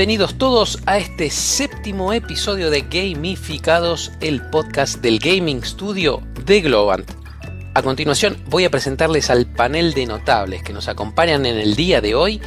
Bienvenidos todos a este séptimo episodio de Gamificados, el podcast del Gaming Studio de Globant. A continuación voy a presentarles al panel de notables que nos acompañan en el día de hoy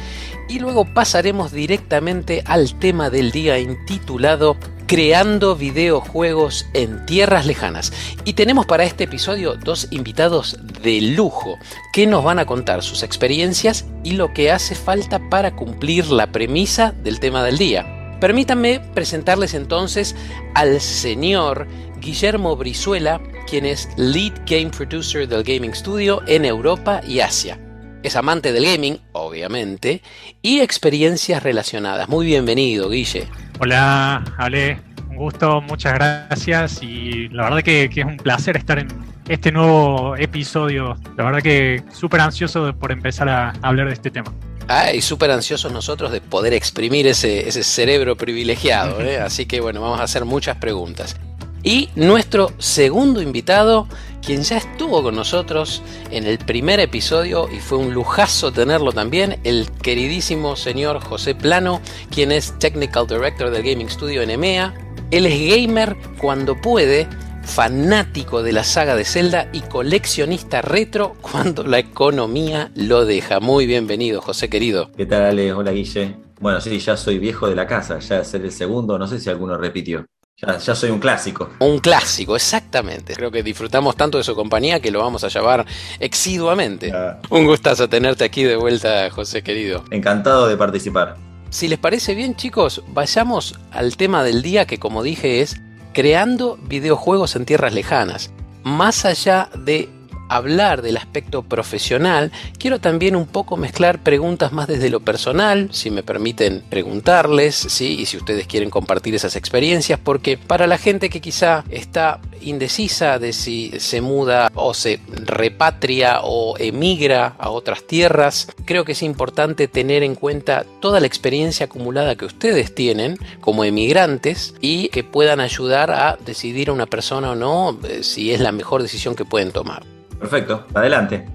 y luego pasaremos directamente al tema del día intitulado Creando videojuegos en tierras lejanas. Y tenemos para este episodio dos invitados de lujo que nos van a contar sus experiencias y lo que hace falta para cumplir la premisa del tema del día. Permítanme presentarles entonces al señor Guillermo Brizuela, quien es Lead Game Producer del Gaming Studio en Europa y Asia. Es amante del gaming, obviamente, y experiencias relacionadas. Muy bienvenido, Guille. Hola, Ale. Un gusto, muchas gracias y la verdad que, es un placer estar en este nuevo episodio. La verdad que súper ansioso por empezar a hablar de este tema. Ah, y súper ansiosos nosotros de poder exprimir ese, ese cerebro privilegiado. ¿eh? Así que bueno, vamos a hacer muchas preguntas. Y nuestro segundo invitado, quien ya estuvo con nosotros en el primer episodio y fue un lujazo tenerlo también, el queridísimo señor José Plano, quien es Technical Director del Gaming Studio en EMEA. Él es gamer cuando puede, fanático de la saga de Zelda y coleccionista retro cuando la economía lo deja. Muy bienvenido, José querido. ¿Qué tal, Ale? Hola, Guille. Bueno, sí, ya soy viejo de la casa, ya es el segundo, no sé si alguno repitió. Ya, soy un clásico. Un clásico, exactamente. Creo que disfrutamos tanto de su compañía que lo vamos a llevar exiduamente. Un gustazo tenerte aquí de vuelta, José querido. Encantado de participar. Si les parece bien, chicos, vayamos al tema del día que, como dije, es creando videojuegos en tierras lejanas. Más allá de hablar del aspecto profesional, quiero también un poco mezclar preguntas más desde lo personal, si me permiten preguntarles, ¿sí? y si ustedes quieren compartir esas experiencias, porque para la gente que quizá está indecisa de si se muda o se repatria o emigra a otras tierras, creo que es importante tener en cuenta toda la experiencia acumulada que ustedes tienen como emigrantes y que puedan ayudar a decidir a una persona o no eh, si es la mejor decisión que pueden tomar. Perfecto, adelante.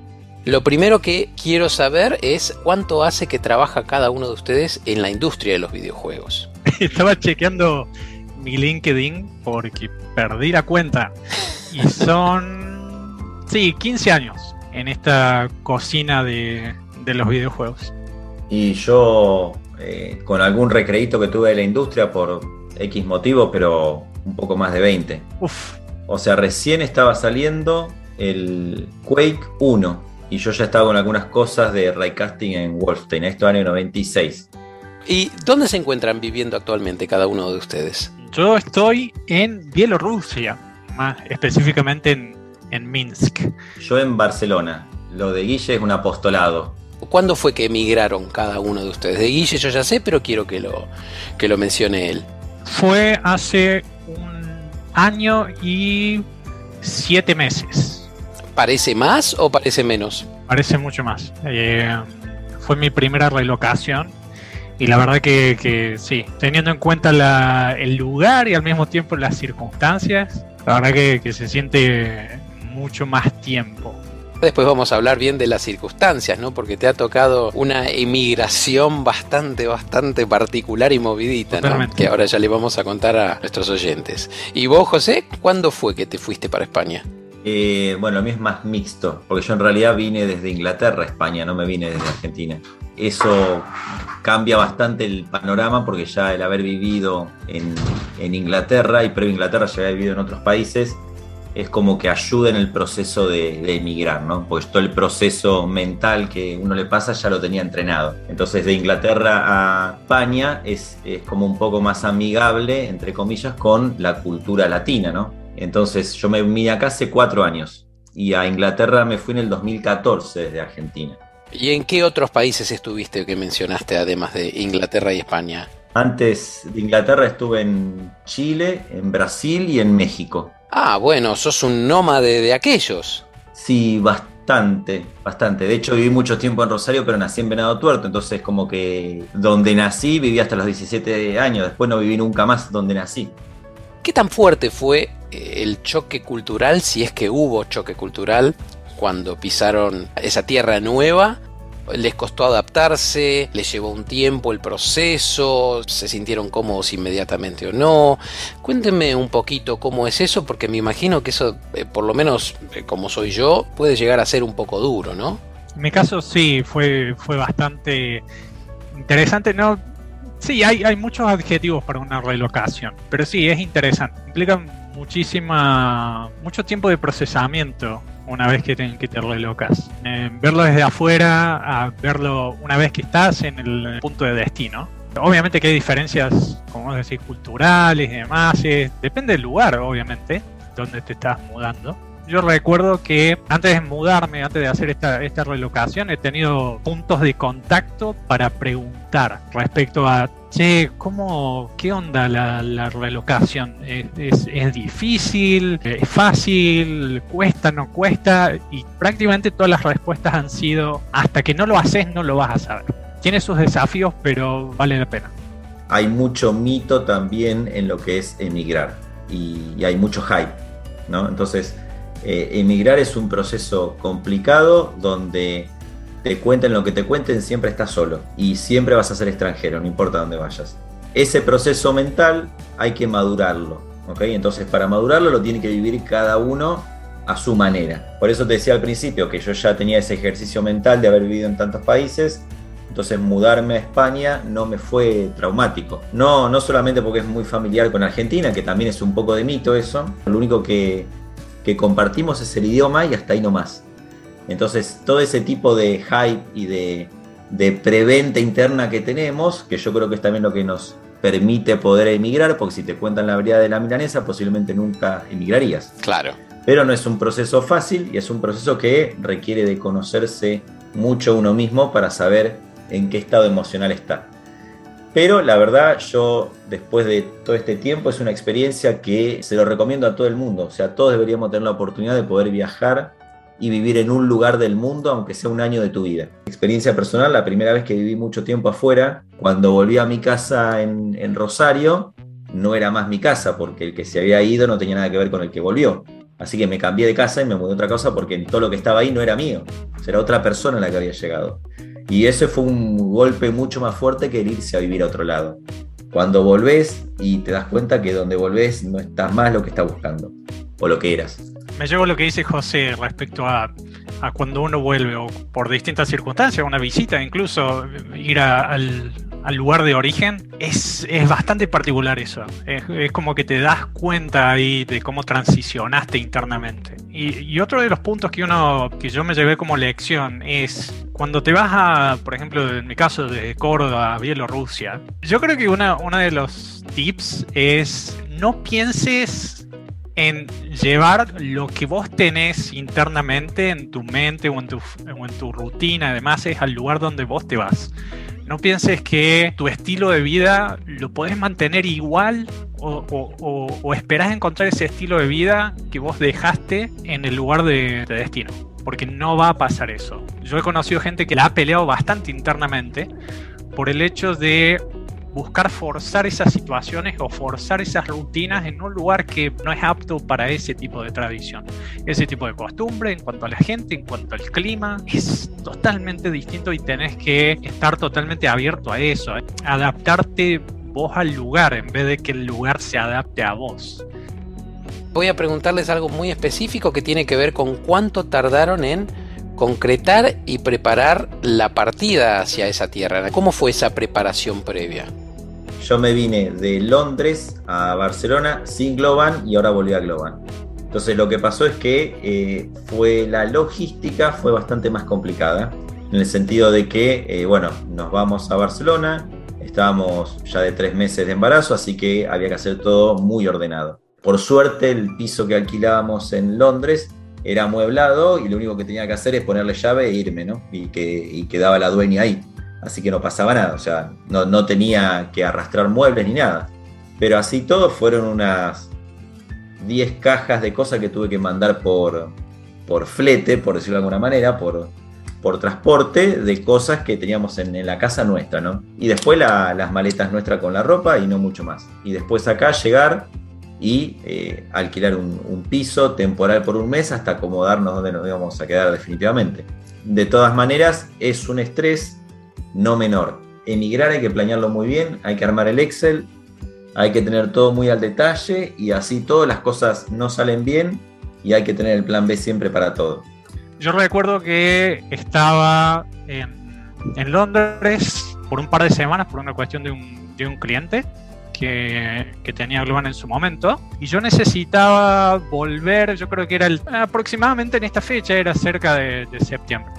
Lo primero que quiero saber es cuánto hace que trabaja cada uno de ustedes en la industria de los videojuegos. Estaba chequeando mi LinkedIn porque perdí la cuenta. Y son, sí, 15 años en esta cocina de, los videojuegos. Y yo, eh, con algún recreito que tuve de la industria por X motivo, pero un poco más de 20. Uf. O sea, recién estaba saliendo el Quake 1 y yo ya estaba con algunas cosas de raycasting en Wolfenstein, esto año 96. ¿Y dónde se encuentran viviendo actualmente cada uno de ustedes? Yo estoy en Bielorrusia, más específicamente en, en Minsk. Yo en Barcelona. Lo de Guille es un apostolado. ¿Cuándo fue que emigraron cada uno de ustedes? De Guille yo ya sé, pero quiero que lo, que lo mencione él. Fue hace un año y siete meses. ¿Parece más o parece menos? Parece mucho más. Eh, fue mi primera relocación y la verdad que, sí, teniendo en cuenta el lugar y al mismo tiempo las circunstancias, la verdad que, se siente mucho más tiempo. Después vamos a hablar bien de las circunstancias, ¿no? Porque te ha tocado una emigración bastante, bastante particular y movidita, ¿no? Que ahora ya le vamos a contar a nuestros oyentes. ¿Y vos, José, cuándo fue que te fuiste para España? Eh, bueno, a mí es más mixto, porque yo en realidad vine desde Inglaterra a España, no me vine desde Argentina. Eso cambia bastante el panorama porque ya el haber vivido en, Inglaterra y previo Inglaterra ya había vivido en otros países, es como que ayuda en el proceso de, emigrar, ¿no? Porque todo el proceso mental que uno le pasa ya lo tenía entrenado. Entonces de Inglaterra a España es, es como un poco más amigable, entre comillas, con la cultura latina, ¿no? Entonces yo me vine acá hace cuatro años y a Inglaterra me fui en el 2014 desde Argentina. ¿Y en qué otros países estuviste que mencionaste además de Inglaterra y España? Antes de Inglaterra estuve en Chile, en Brasil y en México. Ah, bueno, sos un nómade de aquellos. Sí, bastante, bastante. De hecho, viví mucho tiempo en Rosario, pero nací en Venado Tuerto, entonces como que donde nací viví hasta los 17 años, después no viví nunca más donde nací. ¿Qué tan fuerte fue eh, el choque cultural, si es que hubo choque cultural, cuando pisaron esa tierra nueva les costó adaptarse, les llevó un tiempo el proceso, se sintieron cómodos inmediatamente o no. Cuéntenme un poquito cómo es eso, porque me imagino que eso, eh, por lo menos eh, como soy yo, puede llegar a ser un poco duro, ¿no? En mi caso sí, fue, fue bastante interesante. No, sí, hay, hay muchos adjetivos para una relocación, pero sí, es interesante. Implica muchísima, mucho tiempo de procesamiento una vez que te, que te relocas. Eh, verlo desde afuera a verlo una vez que estás en el punto de destino. Obviamente que hay diferencias, como decir, culturales y demás. depende del lugar, obviamente, donde te estás mudando yo recuerdo que antes de mudarme, antes de hacer esta, esta relocación, he tenido puntos de contacto para preguntar respecto a, che, ¿cómo, qué onda la, relocación? ¿Es, es, difícil? ¿Es fácil? ¿Cuesta? ¿No cuesta? Y prácticamente todas las respuestas han sido, hasta que no lo haces, no lo vas a saber. Tiene sus desafíos, pero vale la pena. Hay mucho mito también en lo que es emigrar y, y hay mucho hype, ¿no? Entonces, eh, emigrar es un proceso complicado donde te cuenten lo que te cuenten, siempre estás solo y siempre vas a ser extranjero, no importa dónde vayas. Ese proceso mental hay que madurarlo, ¿ok? Entonces para madurarlo lo tiene que vivir cada uno a su manera. Por eso te decía al principio que yo ya tenía ese ejercicio mental de haber vivido en tantos países, entonces mudarme a España no me fue traumático. No, no solamente porque es muy familiar con Argentina, que también es un poco de mito eso, lo único que que compartimos es el idioma y hasta ahí no más. Entonces, todo ese tipo de hype y de, de preventa interna que tenemos, que yo creo que es también lo que nos permite poder emigrar, porque si te cuentan la verdad de la milanesa, posiblemente nunca emigrarías. Claro. Pero no es un proceso fácil y es un proceso que requiere de conocerse mucho uno mismo para saber en qué estado emocional está. Pero la verdad, yo después de todo este tiempo es una experiencia que se lo recomiendo a todo el mundo. O sea, todos deberíamos tener la oportunidad de poder viajar y vivir en un lugar del mundo, aunque sea un año de tu vida. Experiencia personal, la primera vez que viví mucho tiempo afuera, cuando volví a mi casa en, en Rosario, no era más mi casa, porque el que se había ido no tenía nada que ver con el que volvió. Así que me cambié de casa y me mudé a otra casa porque todo lo que estaba ahí no era mío, era otra persona la que había llegado. Y ese fue un golpe mucho más fuerte que el irse a vivir a otro lado. Cuando volvés y te das cuenta que donde volvés no estás más lo que estás buscando o lo que eras. Me llevo lo que dice José respecto a, cuando uno vuelve o por distintas circunstancias, una visita, incluso ir al, al lugar de origen, es, bastante particular eso. Es, como que te das cuenta ahí de cómo transicionaste internamente. Y, otro de los puntos que uno que yo me llevé como lección es cuando te vas a, por ejemplo, en mi caso de Córdoba Bielorrusia, yo creo que una, uno de los tips es no pienses en llevar lo que vos tenés internamente en tu mente o en tu, o en tu rutina, además es al lugar donde vos te vas. No pienses que tu estilo de vida lo podés mantener igual o, esperás encontrar ese estilo de vida que vos dejaste en el lugar de destino. Porque no va a pasar eso. Yo he conocido gente que la ha peleado bastante internamente por el hecho de buscar forzar esas situaciones o forzar esas rutinas en un lugar que no es apto para ese tipo de tradición. Ese tipo de costumbre en cuanto a la gente, en cuanto al clima, es totalmente distinto y tenés que estar totalmente abierto a eso, ¿eh? adaptarte vos al lugar en vez de que el lugar se adapte a vos. Voy a preguntarles algo muy específico que tiene que ver con cuánto tardaron en concretar y preparar la partida hacia esa tierra. ¿Cómo fue esa preparación previa? Yo me vine de Londres a Barcelona sin Globan y ahora volví a Globan. Entonces lo que pasó es que eh, fue la logística fue bastante más complicada, en el sentido de que, eh, bueno, nos vamos a Barcelona, estábamos ya de tres meses de embarazo, así que había que hacer todo muy ordenado. Por suerte el piso que alquilábamos en Londres era amueblado y lo único que tenía que hacer es ponerle llave e irme, ¿no? Y, que, quedaba la dueña ahí. Así que no pasaba nada, o sea, no, tenía que arrastrar muebles ni nada. Pero así todo fueron unas 10 cajas de cosas que tuve que mandar por, por flete, por decirlo de alguna manera, por, por transporte de cosas que teníamos en, la casa nuestra, ¿no? Y después las maletas nuestras con la ropa y no mucho más. Y después acá llegar y eh, alquilar un, piso temporal por un mes hasta acomodarnos donde nos íbamos a quedar definitivamente. De todas maneras, es un estrés no menor. Emigrar hay que planearlo muy bien, hay que armar el Excel, hay que tener todo muy al detalle y así todas las cosas no salen bien y hay que tener el plan B siempre para todo. Yo recuerdo que estaba en, Londres por un par de semanas por una cuestión de un, de un cliente que, tenía Globan en su momento. Y yo necesitaba volver, yo creo que era aproximadamente en esta fecha, era cerca de, septiembre.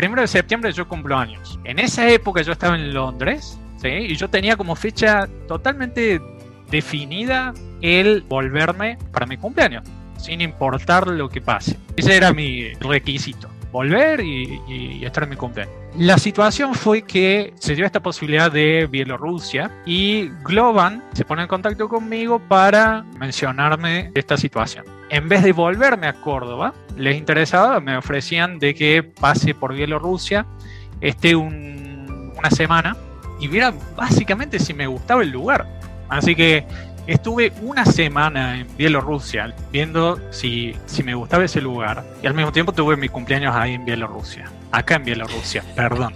Primero de septiembre yo cumplo años. En esa época yo estaba en Londres. Y yo tenía como fecha totalmente definida el volverme para mi cumpleaños, sin importar lo que pase. Ese era mi requisito volver y, estar en mi cumpleaños. La situación fue que se dio esta posibilidad de Bielorrusia y Globan se pone en contacto conmigo para mencionarme esta situación. En vez de volverme a Córdoba, les interesaba, me ofrecían de que pase por Bielorrusia, esté una semana y viera básicamente si me gustaba el lugar. Así que Estuve una semana en Bielorrusia viendo si, si me gustaba ese lugar y al mismo tiempo tuve mi cumpleaños ahí en Bielorrusia. Acá en Bielorrusia, perdón.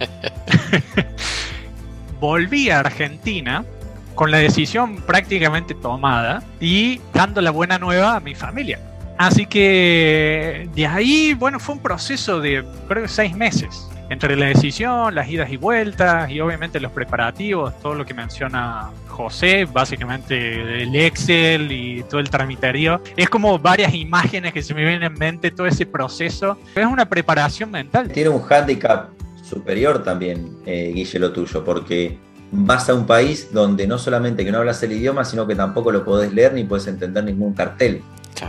Volví a Argentina con la decisión prácticamente tomada y dando la buena nueva a mi familia. Así que de ahí, bueno, fue un proceso de creo seis meses entre la decisión, las idas y vueltas y obviamente los preparativos, todo lo que menciona José, básicamente el Excel y todo el tramiterío, es como varias imágenes que se me vienen en mente, todo ese proceso. Es una preparación mental. Tiene un hándicap superior también, eh, Guille, lo tuyo, porque vas a un país donde no solamente que no hablas el idioma, sino que tampoco lo podés leer ni puedes entender ningún cartel.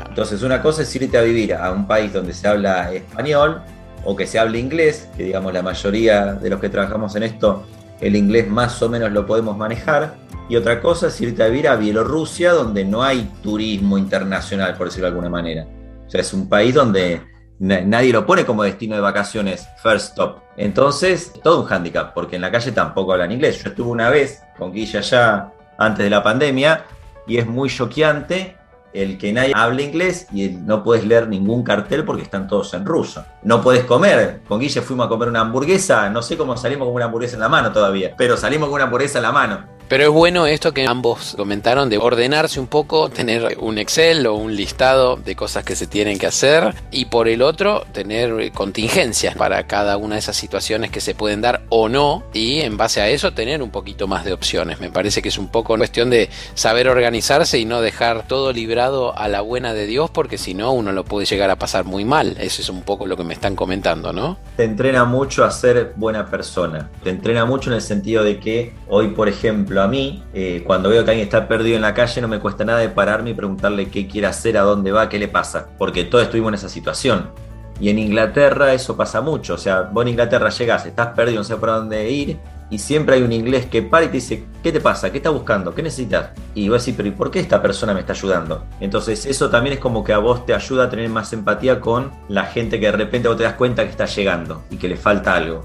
Entonces, una cosa es irte a vivir a un país donde se habla español, o que se hable inglés, que digamos la mayoría de los que trabajamos en esto, el inglés más o menos lo podemos manejar. Y otra cosa es irte a vivir a Bielorrusia, donde no hay turismo internacional, por decirlo de alguna manera. O sea, es un país donde nadie lo pone como destino de vacaciones first stop. Entonces, todo un hándicap, porque en la calle tampoco hablan inglés. Yo estuve una vez con Guilla allá antes de la pandemia y es muy choqueante el que nadie hable inglés y no puedes leer ningún cartel porque están todos en ruso. No puedes comer. Con Guille fuimos a comer una hamburguesa, no sé cómo salimos con una hamburguesa en la mano todavía, pero salimos con una hamburguesa en la mano. Pero es bueno esto que ambos comentaron de ordenarse un poco, tener un Excel o un listado de cosas que se tienen que hacer y por el otro tener contingencias para cada una de esas situaciones que se pueden dar o no y en base a eso tener un poquito más de opciones. Me parece que es un poco cuestión de saber organizarse y no dejar todo librado a la buena de Dios porque si no uno lo puede llegar a pasar muy mal. Eso es un poco lo que me están comentando, ¿no? Te entrena mucho a ser buena persona. Te entrena mucho en el sentido de que hoy, por ejemplo, a mí, eh, cuando veo que alguien está perdido en la calle, no me cuesta nada de pararme y preguntarle qué quiere hacer, a dónde va, qué le pasa, porque todos estuvimos en esa situación. Y en Inglaterra eso pasa mucho, o sea, vos en Inglaterra llegas, estás perdido, no sé por dónde ir, y siempre hay un inglés que para y te dice, ¿qué te pasa? ¿Qué estás buscando? ¿Qué necesitas? Y vos decís, pero ¿y por qué esta persona me está ayudando? Entonces eso también es como que a vos te ayuda a tener más empatía con la gente que de repente vos te das cuenta que está llegando y que le falta algo.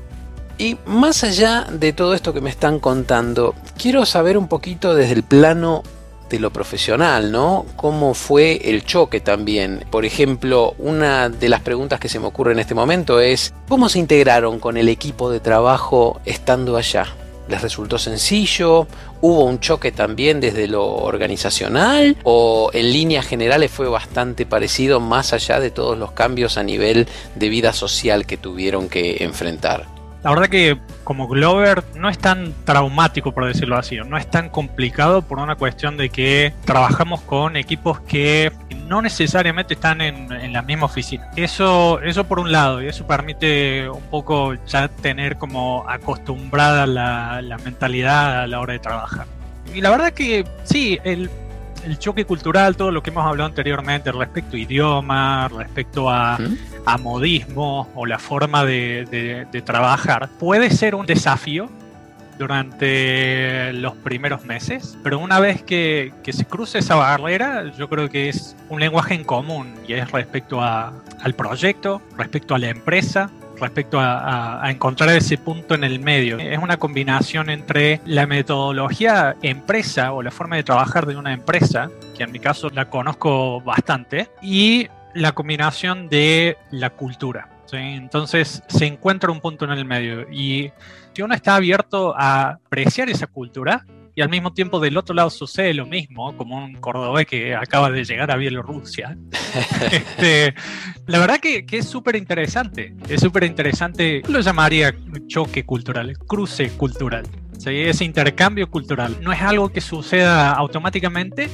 Y más allá de todo esto que me están contando, quiero saber un poquito desde el plano de lo profesional, ¿no? ¿Cómo fue el choque también? Por ejemplo, una de las preguntas que se me ocurre en este momento es, ¿cómo se integraron con el equipo de trabajo estando allá? ¿Les resultó sencillo? ¿Hubo un choque también desde lo organizacional? ¿O en líneas generales fue bastante parecido más allá de todos los cambios a nivel de vida social que tuvieron que enfrentar? La verdad que como Glover no es tan traumático, por decirlo así, no es tan complicado por una cuestión de que trabajamos con equipos que no necesariamente están en, la misma oficina. Eso, eso por un lado, y eso permite un poco ya tener como acostumbrada la, la mentalidad a la hora de trabajar. Y la verdad que sí, el, el choque cultural, todo lo que hemos hablado anteriormente respecto a idioma, respecto a, modismo o la forma de, trabajar, puede ser un desafío durante los primeros meses, pero una vez que, se cruce esa barrera, yo creo que es un lenguaje en común y es respecto al proyecto, respecto a la empresa, respecto a, encontrar ese punto en el medio. Es una combinación entre la metodología empresa o la forma de trabajar de una empresa, que en mi caso la conozco bastante, y la combinación de la cultura. Entonces se encuentra un punto en el medio y si uno está abierto a apreciar esa cultura, y al mismo tiempo del otro lado sucede lo mismo, como un cordobés que acaba de llegar a Bielorrusia. Este, la verdad que, es súper interesante, es súper interesante, lo llamaría choque cultural, cruce cultural, ese intercambio cultural. No es algo que suceda automáticamente,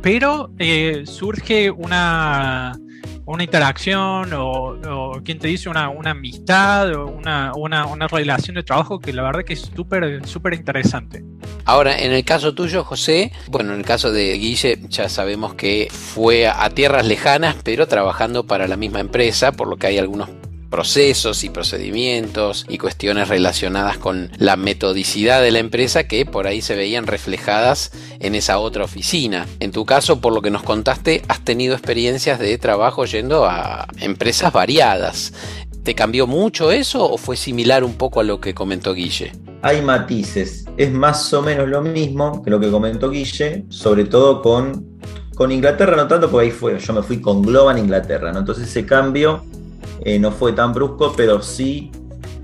pero eh, surge una una interacción o, o quien te dice una, amistad o una, una, relación de trabajo que la verdad que es súper súper interesante. Ahora, en el caso tuyo, José, bueno, en el caso de Guille ya sabemos que fue a tierras lejanas, pero trabajando para la misma empresa, por lo que hay algunos procesos y procedimientos y cuestiones relacionadas con la metodicidad de la empresa que por ahí se veían reflejadas en esa otra oficina. En tu caso, por lo que nos contaste, has tenido experiencias de trabajo yendo a empresas variadas. ¿Te cambió mucho eso o fue similar un poco a lo que comentó Guille? Hay matices, es más o menos lo mismo que lo que comentó Guille, sobre todo con, con Inglaterra, no tanto porque ahí fue, yo me fui con Globan Inglaterra, ¿no? entonces ese cambio eh, no fue tan brusco, pero sí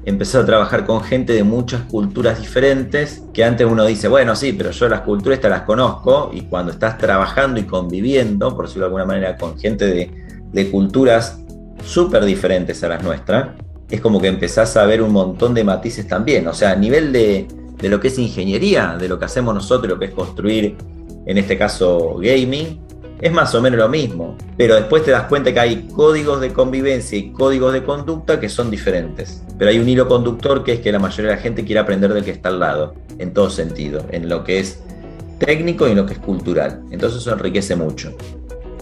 empecé a trabajar con gente de muchas culturas diferentes, que antes uno dice, bueno, sí, pero yo las culturas estas las conozco, y cuando estás trabajando y conviviendo, por decirlo de alguna manera, con gente de, culturas súper diferentes a las nuestras, es como que empezás a ver un montón de matices también, o sea, a nivel de, de lo que es ingeniería, de lo que hacemos nosotros, lo que es construir, en este caso, gaming, es más o menos lo mismo, pero después te das cuenta que hay códigos de convivencia y códigos de conducta que son diferentes. Pero hay un hilo conductor que es que la mayoría de la gente quiere aprender del que está al lado, en todo sentido, en lo que es técnico y en lo que es cultural. Entonces eso enriquece mucho.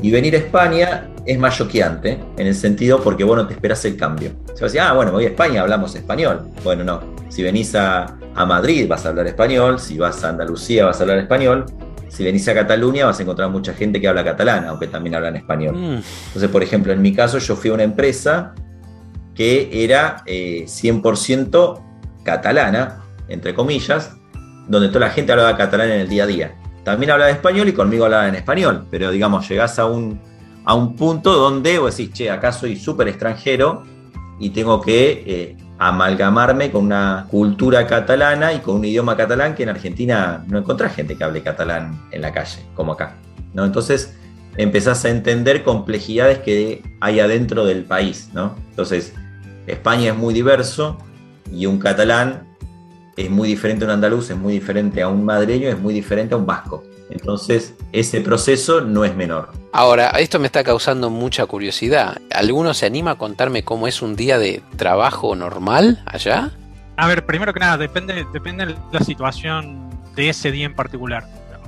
Y venir a España es más choqueante, en el sentido porque vos no te esperas el cambio. Se va a decir, ah, bueno, voy a España, hablamos español. Bueno, no. Si venís a, a Madrid vas a hablar español, si vas a Andalucía vas a hablar español, si venís a Cataluña vas a encontrar mucha gente que habla catalán, aunque también hablan español. Mm. Entonces, por ejemplo, en mi caso yo fui a una empresa que era 100% eh, catalana, entre comillas, donde toda la gente hablaba catalán en el día a día. También hablaba español y conmigo hablaba en español, pero digamos, llegás a un, a un punto donde vos decís, che, acá soy súper extranjero y tengo que eh, amalgamarme con una cultura catalana y con un idioma catalán que en Argentina no encontrás gente que hable catalán en la calle, como acá. ¿no? Entonces empezás a entender complejidades que hay adentro del país. ¿no? Entonces, España es muy diverso y un catalán es muy diferente a un andaluz, es muy diferente a un madreño, es muy diferente a un vasco. Entonces, ese proceso no es menor. Ahora, esto me está causando mucha curiosidad. ¿Alguno se anima a contarme cómo es un día de trabajo normal allá? A ver, primero que nada, depende, depende de la situación de ese día en particular.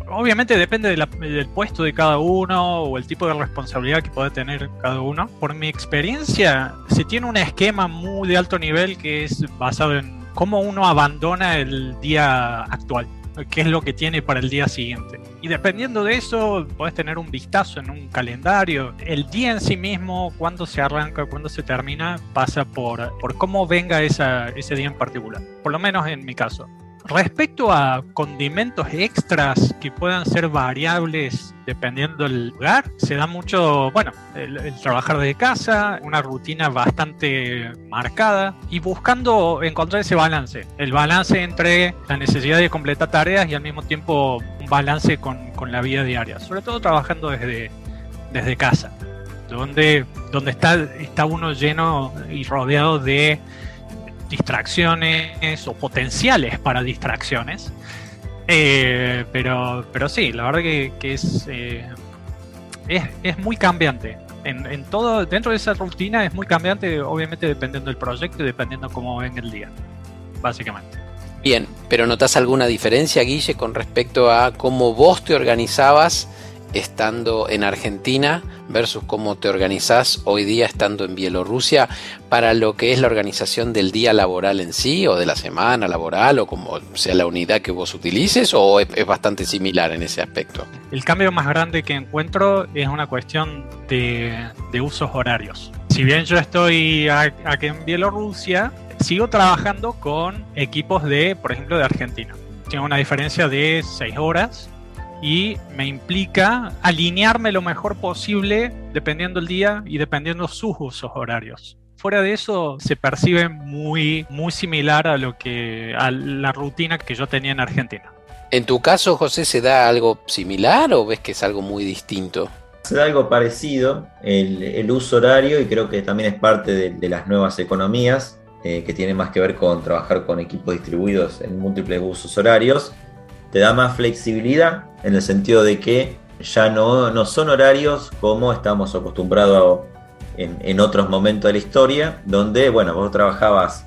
Obviamente depende del puesto de cada uno o el tipo de responsabilidad que puede tener cada uno. Por mi experiencia, se tiene un esquema muy de alto nivel que es basado en cómo uno abandona el día actual, qué es lo que tiene para el día siguiente. Y dependiendo de eso, puedes tener un vistazo en un calendario. El día en sí mismo, cuándo se arranca, cuándo se termina, pasa por, por cómo venga esa, ese día en particular. Por lo menos en mi caso. Respecto a condimentos extras que puedan ser variables dependiendo del lugar, se da mucho, bueno, el, trabajar desde casa, una rutina bastante marcada y buscando encontrar ese balance, el balance entre la necesidad de completar tareas y al mismo tiempo un balance con, con la vida diaria, sobre todo trabajando desde, desde casa, donde, donde está, está uno lleno y rodeado de distracciones o potenciales para distracciones. Eh, pero, pero sí, la verdad que, eh, es, es, muy cambiante. En, todo, dentro de esa rutina es muy cambiante, obviamente dependiendo del proyecto y dependiendo cómo ven el día, básicamente. Bien, pero ¿notas alguna diferencia, Guille, con respecto a cómo vos te organizabas estando en Argentina versus cómo te organizás hoy día estando en Bielorrusia para lo que es la organización del día laboral en sí o de la semana laboral o como sea la unidad que vos utilices o es, bastante similar en ese aspecto? El cambio más grande que encuentro es una cuestión de, usos horarios. si bien yo estoy aquí en Bielorrusia, sigo trabajando con equipos de, por ejemplo, de Argentina. Tengo una diferencia de 6 horas y me implica alinearme lo mejor posible dependiendo el día y dependiendo sus usos horarios. Fuera de eso se percibe muy, muy similar a lo que a la rutina que yo tenía en Argentina. En tu caso, José, ¿se da algo similar o ves que es algo muy distinto? Se da algo parecido, el, uso horario, y creo que también es parte de, las nuevas economías, eh, que tiene más que ver con trabajar con equipos distribuidos en múltiples usos horarios. Te da más flexibilidad en el sentido de que ya no, no son horarios como estamos acostumbrados en, en, otros momentos de la historia, donde, bueno, vos trabajabas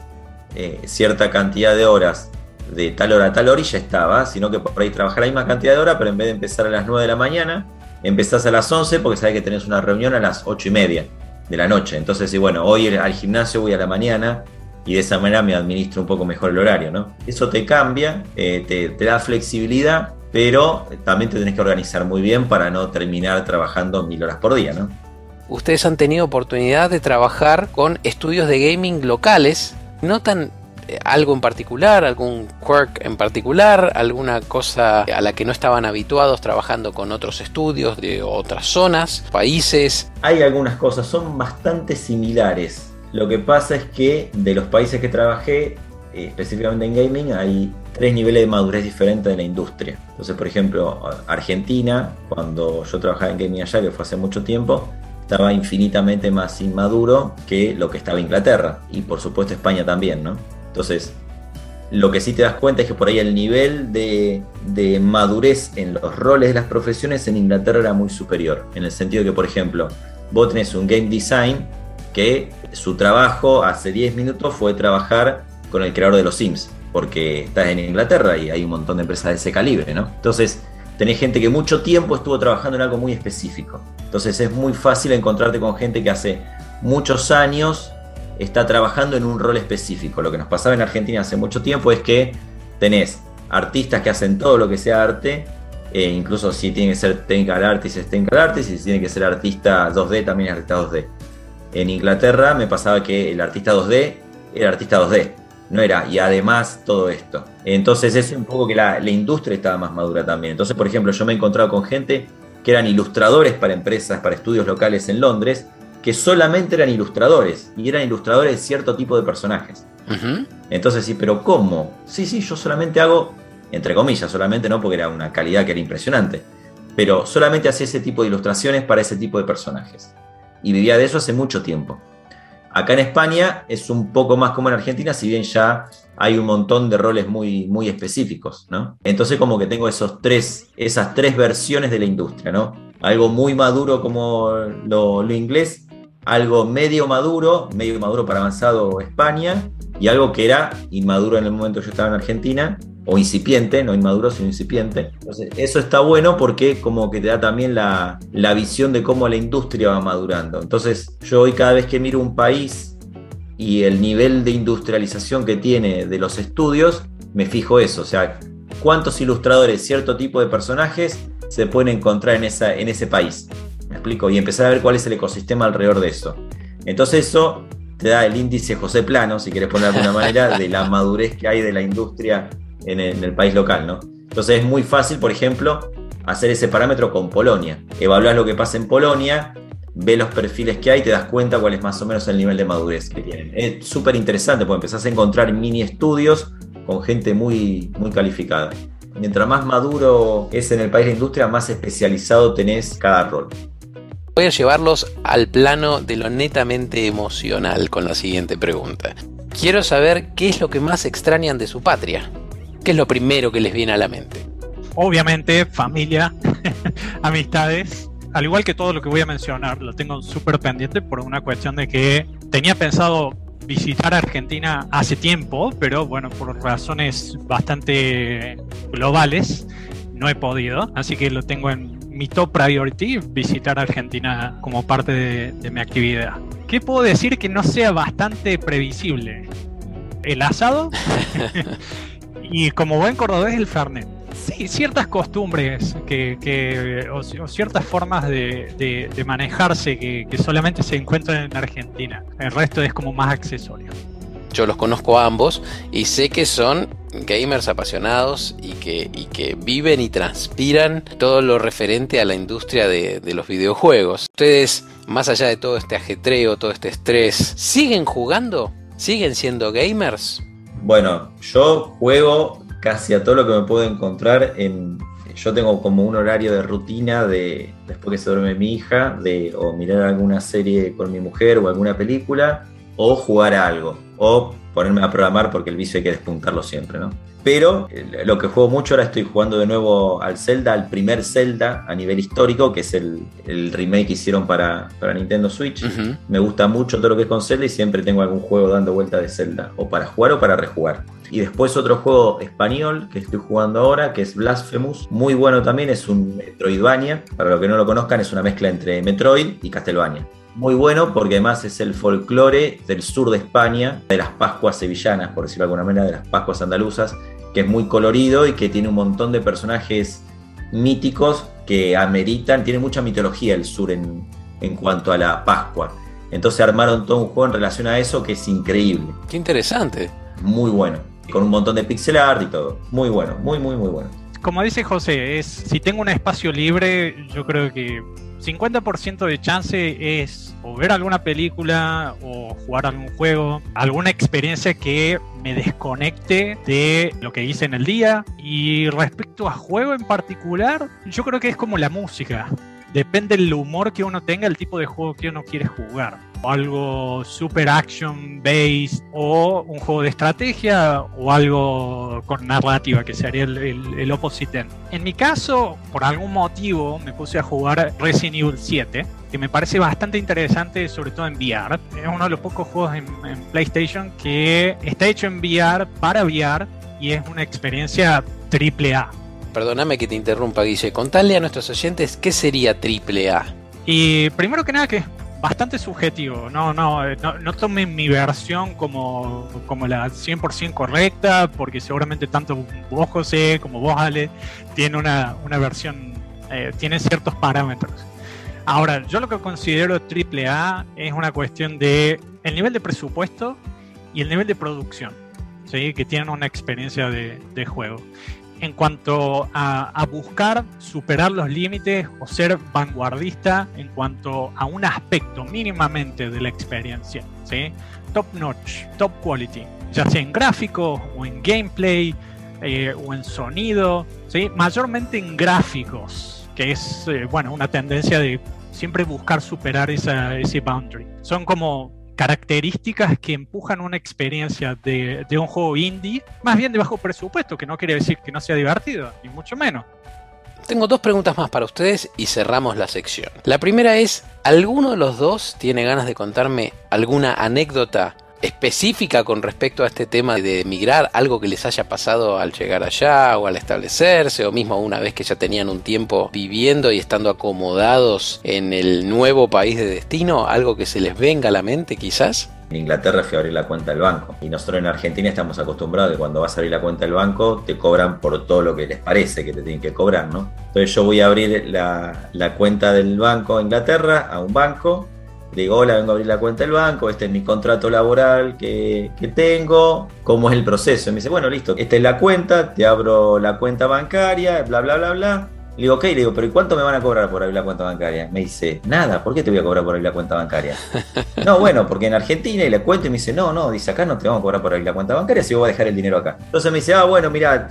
eh, cierta cantidad de horas de tal hora a tal hora y ya estaba, sino que por ahí trabajar la misma cantidad de horas, pero en vez de empezar a las 9 de la mañana, empezás a las 11 porque sabes que tenés una reunión a las 8 y media de la noche. Entonces, y bueno, hoy al gimnasio voy a la mañana y de esa manera me administro un poco mejor el horario, ¿no? Eso te cambia, eh, te, te, da flexibilidad, pero también te tenés que organizar muy bien para no terminar trabajando mil horas por día, ¿no? Ustedes han tenido oportunidad de trabajar con estudios de gaming locales, no tan algo en particular, algún quirk en particular, alguna cosa a la que no estaban habituados trabajando con otros estudios de otras zonas, países. Hay algunas cosas, son bastante similares. Lo que pasa es que de los países que trabajé, eh, específicamente en gaming, hay tres niveles de madurez diferentes de la industria. Entonces, por ejemplo, Argentina, cuando yo trabajaba en gaming allá, que fue hace mucho tiempo, estaba infinitamente más inmaduro que lo que estaba Inglaterra y por supuesto España también, ¿no? Entonces, lo que sí te das cuenta es que por ahí el nivel de, madurez en los roles de las profesiones en Inglaterra era muy superior. En el sentido que, por ejemplo, vos tenés un game design que su trabajo hace 10 minutos fue trabajar con el creador de los Sims, porque estás en Inglaterra y hay un montón de empresas de ese calibre, ¿no? Entonces, tenés gente que mucho tiempo estuvo trabajando en algo muy específico. Entonces, es muy fácil encontrarte con gente que hace muchos años está trabajando en un rol específico. Lo que nos pasaba en Argentina hace mucho tiempo es que tenés artistas que hacen todo lo que sea arte, e incluso si tiene que ser technical artist es technical y si tiene que ser artista 2D también es artista 2D. En Inglaterra me pasaba que el artista 2D era artista 2D, no era, y además todo esto. Entonces es un poco que la, la industria estaba más madura también. Entonces, por ejemplo, yo me he encontrado con gente que eran ilustradores para empresas, para estudios locales en Londres, que solamente eran ilustradores y eran ilustradores de cierto tipo de personajes. Entonces sí, pero ¿cómo? Sí, sí, yo solamente hago, entre comillas, solamente no porque era una calidad que era impresionante, pero solamente hacía ese tipo de ilustraciones para ese tipo de personajes. Y vivía de eso hace mucho tiempo. Acá en España es un poco más como en Argentina, si bien ya hay un montón de roles muy, muy específicos, ¿no? Entonces como que tengo esos tres, esas tres versiones de la industria, ¿no? Algo muy maduro como lo, lo inglés algo medio maduro, medio maduro para avanzado España, y algo que era inmaduro en el momento que yo estaba en Argentina, o incipiente, no inmaduro, sino incipiente. Entonces, eso está bueno porque como que te da también la, la visión de cómo la industria va madurando. Entonces, yo hoy cada vez que miro un país y el nivel de industrialización que tiene de los estudios, me fijo eso, o sea, cuántos ilustradores, cierto tipo de personajes se pueden encontrar en, esa, en ese país. ¿Me explico? Y empezar a ver cuál es el ecosistema alrededor de eso. Entonces eso te da el índice José Plano, si quieres poner de alguna manera, de la madurez que hay de la industria en el, país local, ¿no? Entonces es muy fácil, por ejemplo, hacer ese parámetro con Polonia. Evaluar lo que pasa en Polonia, ve los perfiles que hay, te das cuenta cuál es más o menos el nivel de madurez que tienen. Es súper interesante porque empezás a encontrar mini estudios con gente muy, muy calificada. Mientras más maduro es en el país la industria, más especializado tenés cada rol. Voy a llevarlos al plano de lo netamente emocional con la siguiente pregunta. Quiero saber qué es lo que más extrañan de su patria. ¿Qué es lo primero que les viene a la mente? Obviamente, familia, amistades. Al igual que todo lo que voy a mencionar, lo tengo súper pendiente por una cuestión de que tenía pensado visitar Argentina hace tiempo, pero bueno, por razones bastante globales, no he podido. Así que lo tengo en mi top priority visitar Argentina como parte de, mi actividad. ¿Qué puedo decir que no sea bastante previsible? El asado y como buen cordobés el Fernet. Sí, ciertas costumbres que, o, ciertas formas de, manejarse que, solamente se encuentran en Argentina. El resto es como más accesorio. Yo los conozco a ambos y sé que son gamers apasionados y que, viven y transpiran todo lo referente a la industria de, de los videojuegos. Ustedes, más allá de todo este ajetreo, todo este estrés, ¿siguen jugando? ¿Siguen siendo gamers? Bueno, yo juego casi a todo lo que me puedo encontrar en... Yo tengo como un horario de rutina de después que se duerme mi hija, de o mirar alguna serie con mi mujer o alguna película, o jugar a algo, o ponerme a programar porque el vicio hay que despuntarlo siempre, ¿no? Pero eh, lo que juego mucho ahora estoy jugando de nuevo al Zelda, al primer Zelda a nivel histórico, que es el, remake que hicieron para, para Nintendo Switch. Me gusta mucho todo lo que es con Zelda y siempre tengo algún juego dando vuelta de Zelda, o para jugar o para rejugar. Y después otro juego español que estoy jugando ahora, que es Blasphemous. Muy bueno también, es un Metroidvania. Para los que no lo conozcan, es una mezcla entre Metroid y Castlevania. Muy bueno porque además es el folclore del sur de España, de las Pascuas sevillanas, por decirlo de alguna manera, de las Pascuas andaluzas, que es muy colorido y que tiene un montón de personajes míticos que ameritan, tiene mucha mitología el sur en, en cuanto a la Pascua. Entonces armaron todo un juego en relación a eso que es increíble. Qué interesante. Muy bueno con un montón de pixel art y todo. Muy bueno, muy, muy, muy bueno. Como dice José, es si tengo un espacio libre, yo creo que 50% de chance es ver alguna película o jugar algún juego, alguna experiencia que me desconecte de lo que hice en el día. Y respecto a juego en particular, yo creo que es como la música. Depende del humor que uno tenga, el tipo de juego que uno quiere jugar algo super action based o un juego de estrategia o algo con narrativa que sería el, el, opposite En mi caso, por algún motivo, me puse a jugar Resident Evil 7 que me parece bastante interesante, sobre todo en VR. Es uno de los pocos juegos en, en PlayStation que está hecho en VR para VR y es una experiencia triple A. Perdóname que te interrumpa, Guille. Contale a nuestros oyentes qué sería triple A. Y primero que nada, que bastante subjetivo. No, no, no, no tomen mi versión como, como la 100% correcta, porque seguramente tanto vos, José, como vos, Ale, tiene una, una versión, eh, tiene ciertos parámetros. Ahora, yo lo que considero triple A es una cuestión de el nivel de presupuesto y el nivel de producción, ¿sí? que tienen una experiencia de juego en cuanto a, buscar superar los límites o ser vanguardista en cuanto a un aspecto mínimamente de la experiencia. ¿sí? Top notch, top quality, ya sea en gráficos o en gameplay eh, o en sonido, ¿sí? mayormente en gráficos, que es eh, bueno, una tendencia de siempre buscar superar esa, ese boundary. Son como características que empujan una experiencia de, un juego indie, más bien de bajo presupuesto, que no quiere decir que no sea divertido, ni mucho menos. Tengo dos preguntas más para ustedes y cerramos la sección. La primera es, ¿alguno de los dos tiene ganas de contarme alguna anécdota específica con respecto a este tema de emigrar, algo que les haya pasado al llegar allá o al establecerse, o mismo una vez que ya tenían un tiempo viviendo y estando acomodados en el nuevo país de destino, algo que se les venga a la mente quizás? En Inglaterra fui a abrir la cuenta del banco y nosotros en Argentina estamos acostumbrados que cuando vas a abrir la cuenta del banco te cobran por todo lo que les parece que te tienen que cobrar, ¿no? Entonces yo voy a abrir la, la cuenta del banco en Inglaterra a un banco digo, hola, vengo a abrir la cuenta del banco, este es mi contrato laboral que, tengo, ¿cómo es el proceso? Y me dice, bueno, listo, esta es la cuenta, te abro la cuenta bancaria, bla, bla, bla, bla. Le digo, ok, le digo, pero ¿y cuánto me van a cobrar por abrir la cuenta bancaria? Me dice, nada, ¿por qué te voy a cobrar por abrir la cuenta bancaria? no, bueno, porque en Argentina y le cuento y me dice, no, no, dice, acá no te vamos a cobrar por abrir la cuenta bancaria, si vos vas a dejar el dinero acá. Entonces me dice, ah, bueno, mira,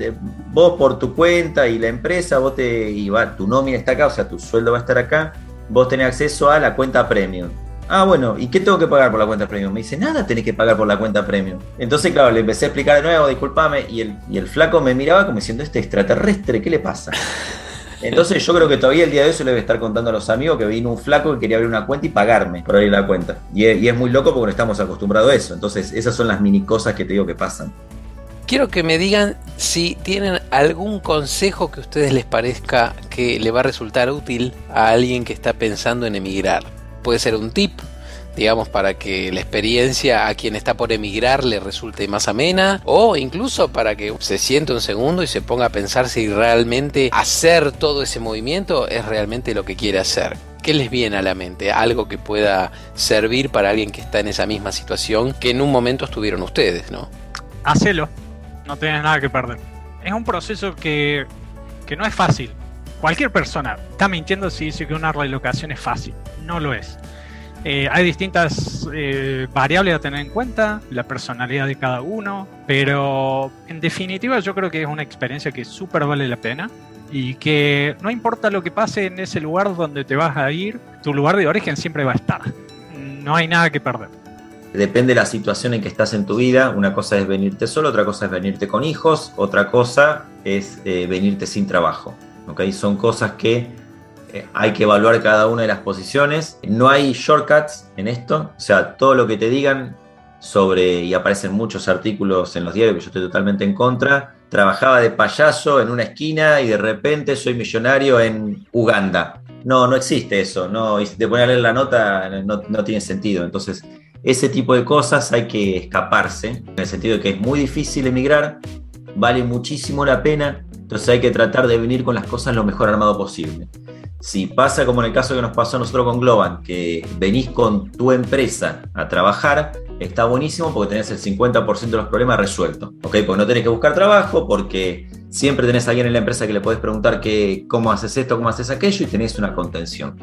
vos por tu cuenta y la empresa, vos te, y va, tu nómina está acá, o sea, tu sueldo va a estar acá, vos tenés acceso a la cuenta premium. Ah, bueno, ¿y qué tengo que pagar por la cuenta premium? Me dice, nada tenés que pagar por la cuenta premium. Entonces, claro, le empecé a explicar de nuevo, discúlpame, y el, y el flaco me miraba como diciendo, este extraterrestre, ¿qué le pasa? Entonces yo creo que todavía el día de hoy se le debe estar contando a los amigos que vino un flaco que quería abrir una cuenta y pagarme por abrir la cuenta. Y es, muy loco porque no estamos acostumbrados a eso. Entonces esas son las mini cosas que te digo que pasan. Quiero que me digan si tienen algún consejo que a ustedes les parezca que le va a resultar útil a alguien que está pensando en emigrar puede ser un tip digamos, para que la experiencia a quien está por emigrar le resulte más amena, o incluso para que se siente un segundo y se ponga a pensar si realmente hacer todo ese movimiento es realmente lo que quiere hacer. ¿Qué les viene a la mente? Algo que pueda servir para alguien que está en esa misma situación que en un momento estuvieron ustedes, ¿no? Hacelo, no tienes nada que perder. Es un proceso que, que no es fácil. Cualquier persona está mintiendo si dice que una relocación es fácil. No lo es. Eh, hay distintas eh, variables a tener en cuenta, la personalidad de cada uno, pero en definitiva yo creo que es una experiencia que súper vale la pena y que no importa lo que pase en ese lugar donde te vas a ir, tu lugar de origen siempre va a estar. No hay nada que perder. Depende de la situación en que estás en tu vida. Una cosa es venirte solo, otra cosa es venirte con hijos, otra cosa es eh, venirte sin trabajo. ¿okay? Son cosas que hay que evaluar cada una de las posiciones. No hay shortcuts en esto. O sea, todo lo que te digan sobre, y aparecen muchos artículos en los diarios que yo estoy totalmente en contra, trabajaba de payaso en una esquina y de repente soy millonario en Uganda. No, no existe eso. No, y si te pones a leer la nota, no, no tiene sentido. Entonces, ese tipo de cosas hay que escaparse, en el sentido de que es muy difícil emigrar, vale muchísimo la pena, entonces hay que tratar de venir con las cosas lo mejor armado posible. Si pasa como en el caso que nos pasó a nosotros con Globan, que venís con tu empresa a trabajar, está buenísimo porque tenés el 50% de los problemas resueltos. ¿ok? Porque no tenés que buscar trabajo, porque siempre tenés a alguien en la empresa que le podés preguntar que, cómo haces esto, cómo haces aquello y tenés una contención.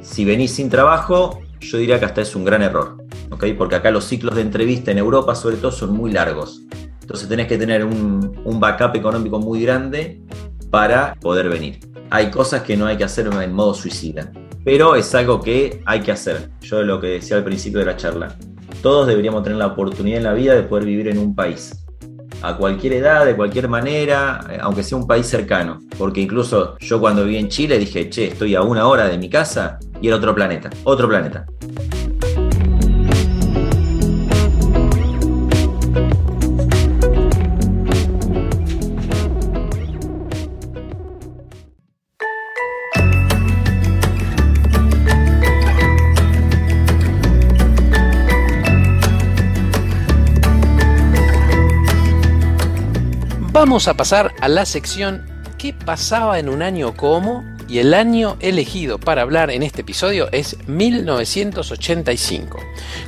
Si venís sin trabajo, yo diría que hasta es un gran error. ¿ok? Porque acá los ciclos de entrevista en Europa sobre todo son muy largos. Entonces tenés que tener un, un backup económico muy grande para poder venir hay cosas que no hay que hacer en modo suicida, pero es algo que hay que hacer. Yo lo que decía al principio de la charla, todos deberíamos tener la oportunidad en la vida de poder vivir en un país, a cualquier edad, de cualquier manera, eh, aunque sea un país cercano, porque incluso yo cuando viví en Chile dije, che, estoy a una hora de mi casa y era otro planeta, otro planeta. Vamos a pasar a la sección ¿Qué pasaba en un año como? Y el año elegido para hablar en este episodio es 1985.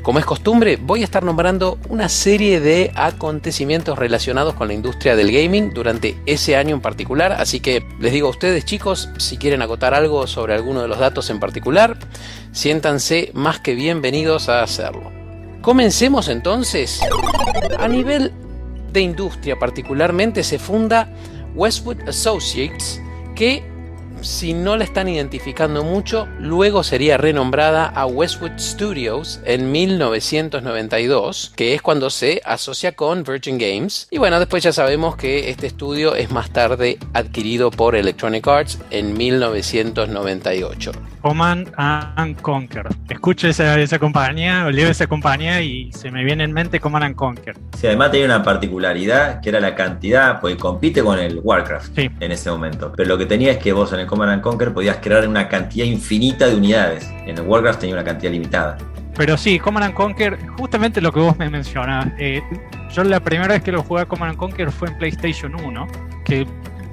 Como es costumbre, voy a estar nombrando una serie de acontecimientos relacionados con la industria del gaming durante ese año en particular, así que les digo a ustedes chicos, si quieren acotar algo sobre alguno de los datos en particular, siéntanse más que bienvenidos a hacerlo. Comencemos entonces. A nivel de industria particularmente se funda Westwood Associates, que si no la están identificando mucho, luego sería renombrada a Westwood Studios en 1992, que es cuando se asocia con Virgin Games. Y bueno, después ya sabemos que este estudio es más tarde adquirido por Electronic Arts en 1998. Command and Conquer. Escucho esa, esa compañía, o leo esa compañía y se me viene en mente Command and Conquer. Sí, además tenía una particularidad que era la cantidad, pues compite con el Warcraft en ese momento. Pero lo que tenía es que vos en el Command and Conquer podías crear una cantidad infinita de unidades. En el Warcraft tenía una cantidad limitada. Pero sí, Command and Conquer, justamente lo que vos me mencionas. Eh, yo la primera vez que lo jugué a Command and Conquer fue en PlayStation 1, que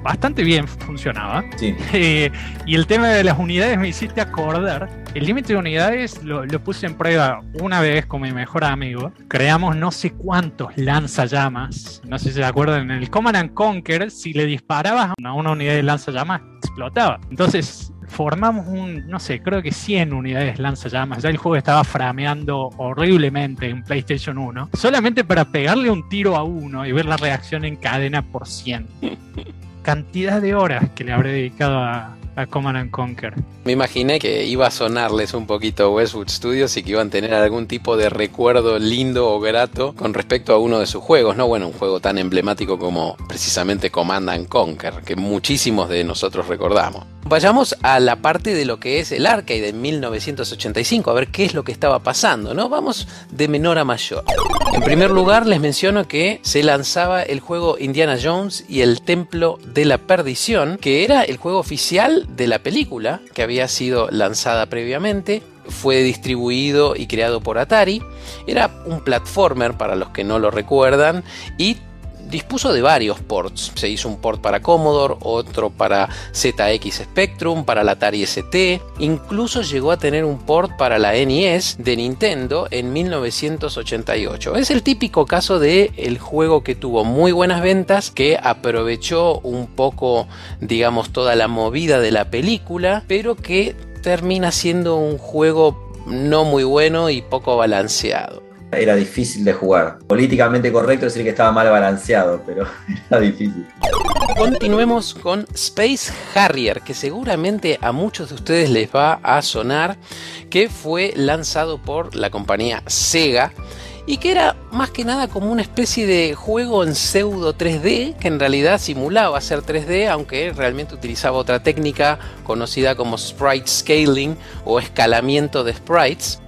bastante bien funcionaba. Eh, y el tema de las unidades me hiciste acordar. El límite de unidades lo, puse en prueba una vez con mi mejor amigo. Creamos no sé cuántos lanzallamas. No sé si se acuerdan. En el Command and Conquer, si le disparabas a una unidad de lanzallamas, explotaba. Entonces formamos un, no sé, creo que 100 unidades lanzallamas. Ya el juego estaba frameando horriblemente en PlayStation 1. Solamente para pegarle un tiro a uno y ver la reacción en cadena por 100. cantidad de horas que le habré dedicado a, a Command and Conquer. Me imaginé que iba a sonarles un poquito Westwood Studios y que iban a tener algún tipo de recuerdo lindo o grato con respecto a uno de sus juegos, ¿no? Bueno, un juego tan emblemático como precisamente Command and Conquer, que muchísimos de nosotros recordamos. Vayamos a la parte de lo que es el arcade de 1985, a ver qué es lo que estaba pasando, ¿no? Vamos de menor a mayor. En primer lugar, les menciono que se lanzaba el juego Indiana Jones y el Templo de la Perdición, que era el juego oficial de la película que había sido lanzada previamente fue distribuido y creado por Atari. Era un platformer para los que no lo recuerdan y dispuso de varios ports. Se hizo un port para Commodore, otro para ZX Spectrum, para la Atari ST, incluso llegó a tener un port para la NES de Nintendo en 1988. Es el típico caso de el juego que tuvo muy buenas ventas, que aprovechó un poco, digamos, toda la movida de la película, pero que termina siendo un juego no muy bueno y poco balanceado era difícil de jugar. Políticamente correcto decir que estaba mal balanceado, pero era difícil. Continuemos con Space Harrier, que seguramente a muchos de ustedes les va a sonar, que fue lanzado por la compañía Sega y que era más que nada como una especie de juego en pseudo 3D, que en realidad simulaba ser 3D, aunque realmente utilizaba otra técnica conocida como sprite scaling o escalamiento de sprites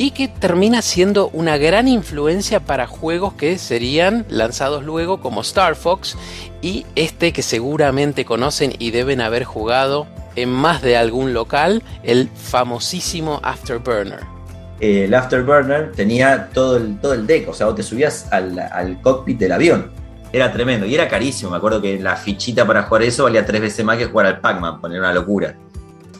y que termina siendo una gran influencia para juegos que serían lanzados luego como Star Fox y este que seguramente conocen y deben haber jugado en más de algún local, el famosísimo Afterburner. El Afterburner tenía todo el, todo el deck, o sea, vos te subías al, al cockpit del avión. Era tremendo y era carísimo. Me acuerdo que la fichita para jugar eso valía tres veces más que jugar al Pac-Man, poner una locura.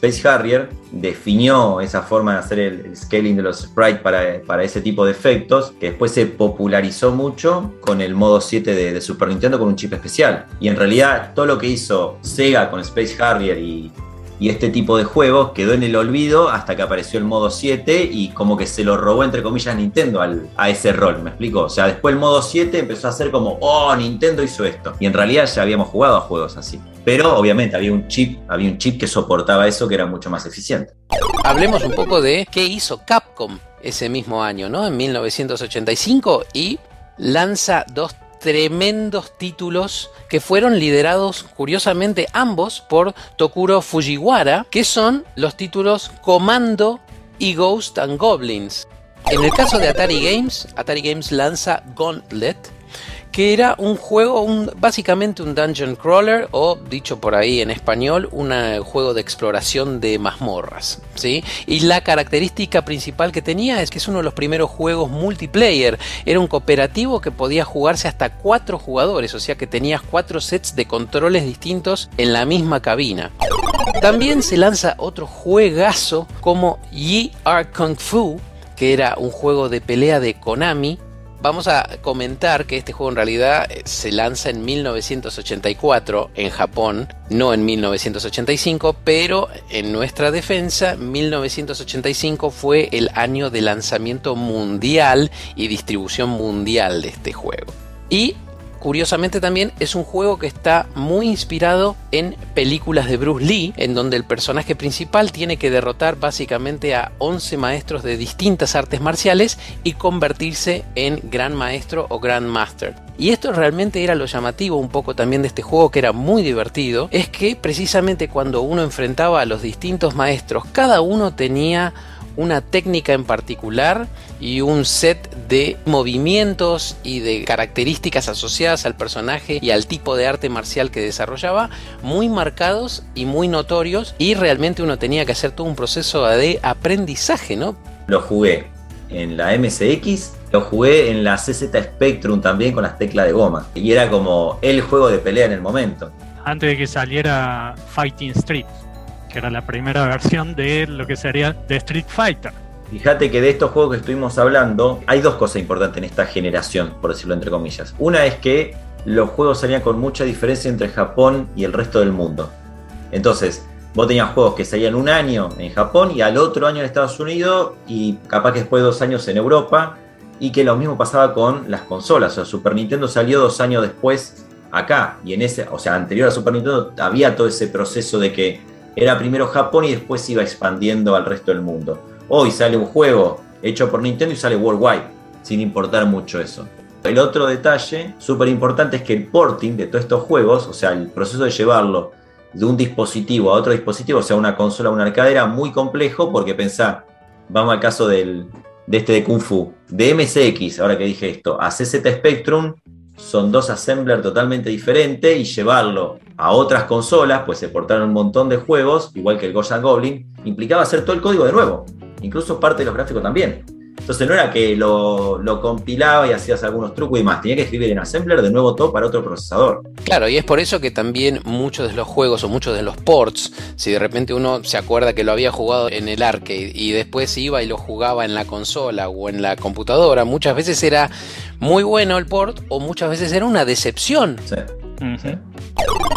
Space Harrier definió esa forma de hacer el, scaling de los sprites para, ese tipo de efectos, que después se popularizó mucho con el modo 7 de, Super Nintendo con un chip especial. Y en realidad todo lo que hizo Sega con Space Harrier y, y este tipo de juegos quedó en el olvido hasta que apareció el modo 7 y como que se lo robó entre comillas Nintendo a ese rol, ¿me explico? O sea, después el modo 7 empezó a ser como, oh, Nintendo hizo esto. Y en realidad ya habíamos jugado a juegos así. Pero obviamente había un chip, había un chip que soportaba eso que era mucho más eficiente. Hablemos un poco de qué hizo Capcom ese mismo año, ¿no? En 1985 y lanza dos tremendos títulos que fueron liderados curiosamente ambos por Tokuro Fujiwara, que son los títulos Comando y Ghost and Goblins. En el caso de Atari Games, Atari Games lanza Gauntlet, que era un juego, básicamente un dungeon crawler o dicho por ahí en español, un juego de exploración de mazmorras. ¿sí? Y la característica principal que tenía es que es uno de los primeros juegos multiplayer. Era un cooperativo que podía jugarse hasta cuatro jugadores, o sea que tenías cuatro sets de controles distintos en la misma cabina. También se lanza otro juegazo como Yi Are Kung Fu, que era un juego de pelea de Konami Vamos a comentar que este juego en realidad eh, se lanza en 1984 en Japón, no en 1985, pero en nuestra defensa 1985 fue el año de lanzamiento mundial y distribución mundial de este juego. Y Curiosamente también es un juego que está muy inspirado en películas de Bruce Lee, en donde el personaje principal tiene que derrotar básicamente a 11 maestros de distintas artes marciales y convertirse en gran maestro o gran master. Y esto realmente era lo llamativo un poco también de este juego que era muy divertido, es que precisamente cuando uno enfrentaba a los distintos maestros, cada uno tenía una técnica en particular y un set de movimientos y de características asociadas al personaje y al tipo de arte marcial que desarrollaba muy marcados y muy notorios y realmente uno tenía que hacer todo un proceso de aprendizaje, ¿no? Lo jugué en la MSX, lo jugué en la CZ Spectrum también con las teclas de goma y era como el juego de pelea en el momento. Antes de que saliera Fighting Street que era la primera versión de lo que sería de Street Fighter. Fíjate que de estos juegos que estuvimos hablando, hay dos cosas importantes en esta generación, por decirlo entre comillas. Una es que los juegos salían con mucha diferencia entre Japón y el resto del mundo. Entonces, vos tenías juegos que salían un año en Japón y al otro año en Estados Unidos y capaz que después de dos años en Europa y que lo mismo pasaba con las consolas. O sea, Super Nintendo salió dos años después acá y en ese, o sea, anterior a Super Nintendo había todo ese proceso de que era primero Japón y después se iba expandiendo al resto del mundo. Hoy sale un juego hecho por Nintendo y sale worldwide, sin importar mucho eso. El otro detalle súper importante es que el porting de todos estos juegos, o sea, el proceso de llevarlo de un dispositivo a otro dispositivo, o sea, una consola o una arcade, era muy complejo porque pensá, vamos al caso del, de este de Kung Fu, de MSX, ahora que dije esto, a CZ Spectrum, son dos assemblers totalmente diferentes y llevarlo a otras consolas, pues se portaron un montón de juegos, igual que el Ghost Goblin, implicaba hacer todo el código de nuevo. incluso parte de los gráficos también. Entonces no era que lo, lo, compilaba y hacías algunos trucos y más, tenía que escribir en Assembler de nuevo todo para otro procesador. Claro, y es por eso que también muchos de los juegos o muchos de los ports, si de repente uno se acuerda que lo había jugado en el arcade y después iba y lo jugaba en la consola o en la computadora, muchas veces era muy bueno el port o muchas veces era una decepción. Sí.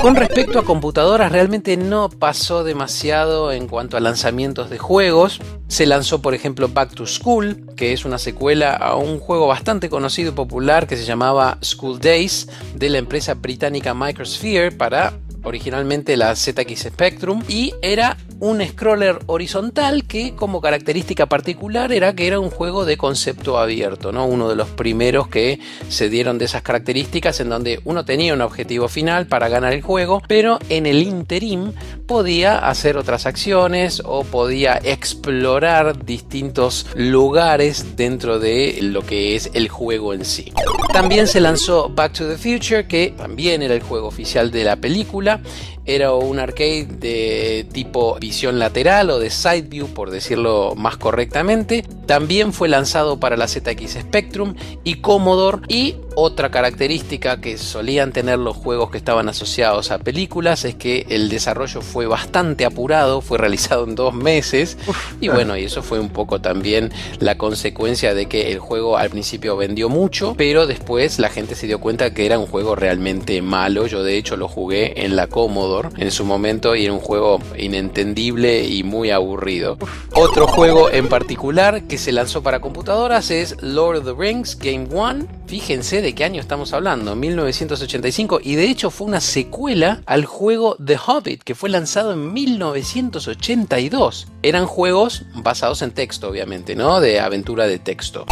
Con respecto a computadoras, realmente no pasó demasiado en cuanto a lanzamientos de juegos. Se lanzó, por ejemplo, Back to School, que es una secuela a un juego bastante conocido y popular que se llamaba School Days de la empresa británica Microsphere para originalmente la ZX Spectrum y era un scroller horizontal que como característica particular era que era un juego de concepto abierto, ¿no? Uno de los primeros que se dieron de esas características en donde uno tenía un objetivo final para ganar el juego, pero en el interim podía hacer otras acciones o podía explorar distintos lugares dentro de lo que es el juego en sí. También se lanzó Back to the Future, que también era el juego oficial de la película era un arcade de tipo visión lateral o de side view, por decirlo más correctamente. También fue lanzado para la ZX Spectrum y Commodore y otra característica que solían tener los juegos que estaban asociados a películas es que el desarrollo fue bastante apurado, fue realizado en dos meses y bueno, y eso fue un poco también la consecuencia de que el juego al principio vendió mucho, pero después la gente se dio cuenta que era un juego realmente malo. Yo de hecho lo jugué en la Commodore en su momento y era un juego inentendible y muy aburrido. Otro juego en particular que se lanzó para computadoras es Lord of the Rings Game One. Fíjense de qué año estamos hablando, 1985, y de hecho fue una secuela al juego The Hobbit, que fue lanzado en 1982. Eran juegos basados en texto, obviamente, ¿no? De aventura de texto.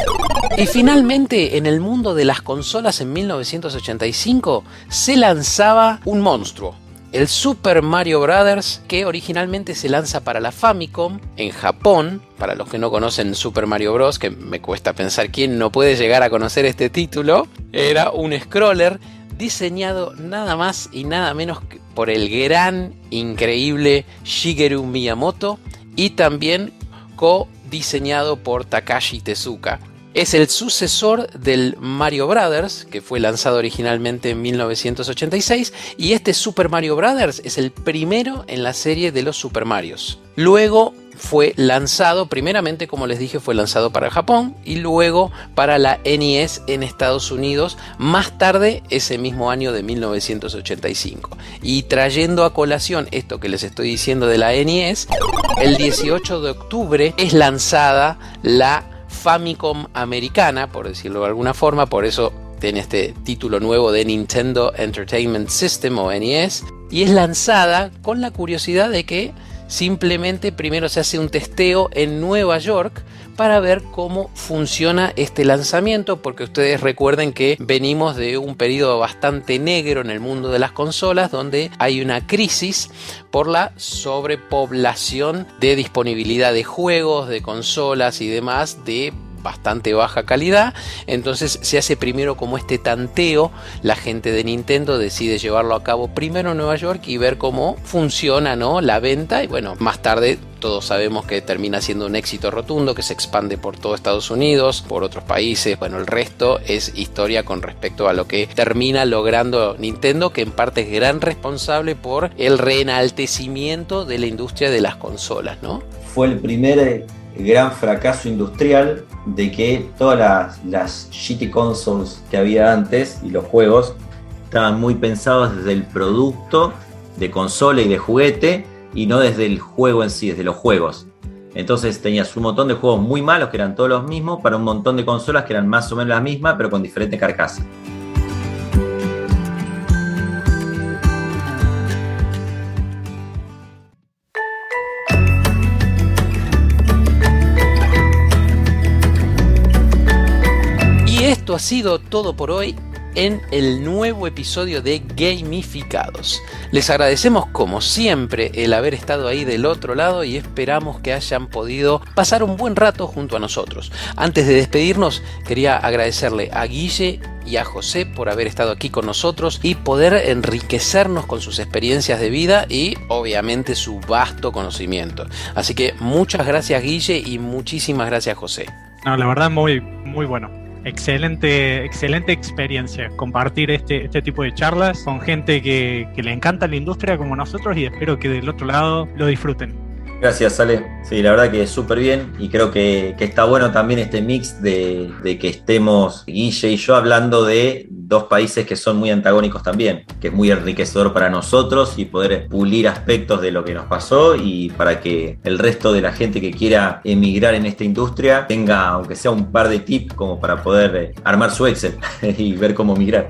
Y finalmente, en el mundo de las consolas en 1985, se lanzaba un monstruo el Super Mario Bros. que originalmente se lanza para la Famicom en Japón. Para los que no conocen Super Mario Bros., que me cuesta pensar quién no puede llegar a conocer este título, era un scroller diseñado nada más y nada menos que por el gran, increíble Shigeru Miyamoto y también co-diseñado por Takashi Tezuka. Es el sucesor del Mario Brothers, que fue lanzado originalmente en 1986, y este Super Mario Brothers es el primero en la serie de los Super Marios. Luego fue lanzado, primeramente como les dije, fue lanzado para Japón y luego para la NES en Estados Unidos, más tarde ese mismo año de 1985. Y trayendo a colación esto que les estoy diciendo de la NES, el 18 de octubre es lanzada la Famicom americana, por decirlo de alguna forma, por eso tiene este título nuevo de Nintendo Entertainment System o NES, y es lanzada con la curiosidad de que simplemente primero se hace un testeo en Nueva York para ver cómo funciona este lanzamiento, porque ustedes recuerden que venimos de un periodo bastante negro en el mundo de las consolas, donde hay una crisis por la sobrepoblación de disponibilidad de juegos, de consolas y demás de bastante baja calidad. Entonces se hace primero como este tanteo. La gente de Nintendo decide llevarlo a cabo primero en Nueva York y ver cómo funciona ¿no? la venta. Y bueno, más tarde todos sabemos que termina siendo un éxito rotundo, que se expande por todo Estados Unidos, por otros países. Bueno, el resto es historia con respecto a lo que termina logrando Nintendo, que en parte es gran responsable por el reenaltecimiento de la industria de las consolas, ¿no? Fue el primer gran fracaso industrial de que todas las, las consoles que había antes y los juegos estaban muy pensados desde el producto de consola y de juguete y no desde el juego en sí, desde los juegos. Entonces tenías un montón de juegos muy malos que eran todos los mismos para un montón de consolas que eran más o menos las mismas pero con diferente carcasa. Ha sido todo por hoy en el nuevo episodio de Gamificados. Les agradecemos como siempre el haber estado ahí del otro lado y esperamos que hayan podido pasar un buen rato junto a nosotros. Antes de despedirnos, quería agradecerle a Guille y a José por haber estado aquí con nosotros y poder enriquecernos con sus experiencias de vida y obviamente su vasto conocimiento. Así que muchas gracias Guille y muchísimas gracias José. No, la verdad muy, muy bueno. Excelente, excelente experiencia compartir este, este tipo de charlas con gente que, que le encanta la industria como nosotros y espero que del otro lado lo disfruten. Gracias, Ale. Sí, la verdad que súper bien y creo que, está bueno también este mix de, que estemos Guille y yo hablando de dos países que son muy antagónicos también, que es muy enriquecedor para nosotros y poder pulir aspectos de lo que nos pasó y para que el resto de la gente que quiera emigrar en esta industria tenga, aunque sea un par de tips como para poder eh, armar su Excel y ver cómo migrar.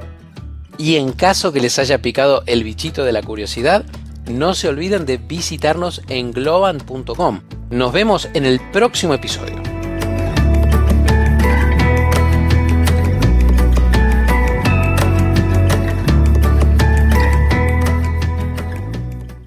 Y en caso que les haya picado el bichito de la curiosidad, no se olviden de visitarnos en globan.com. Nos vemos en el próximo episodio.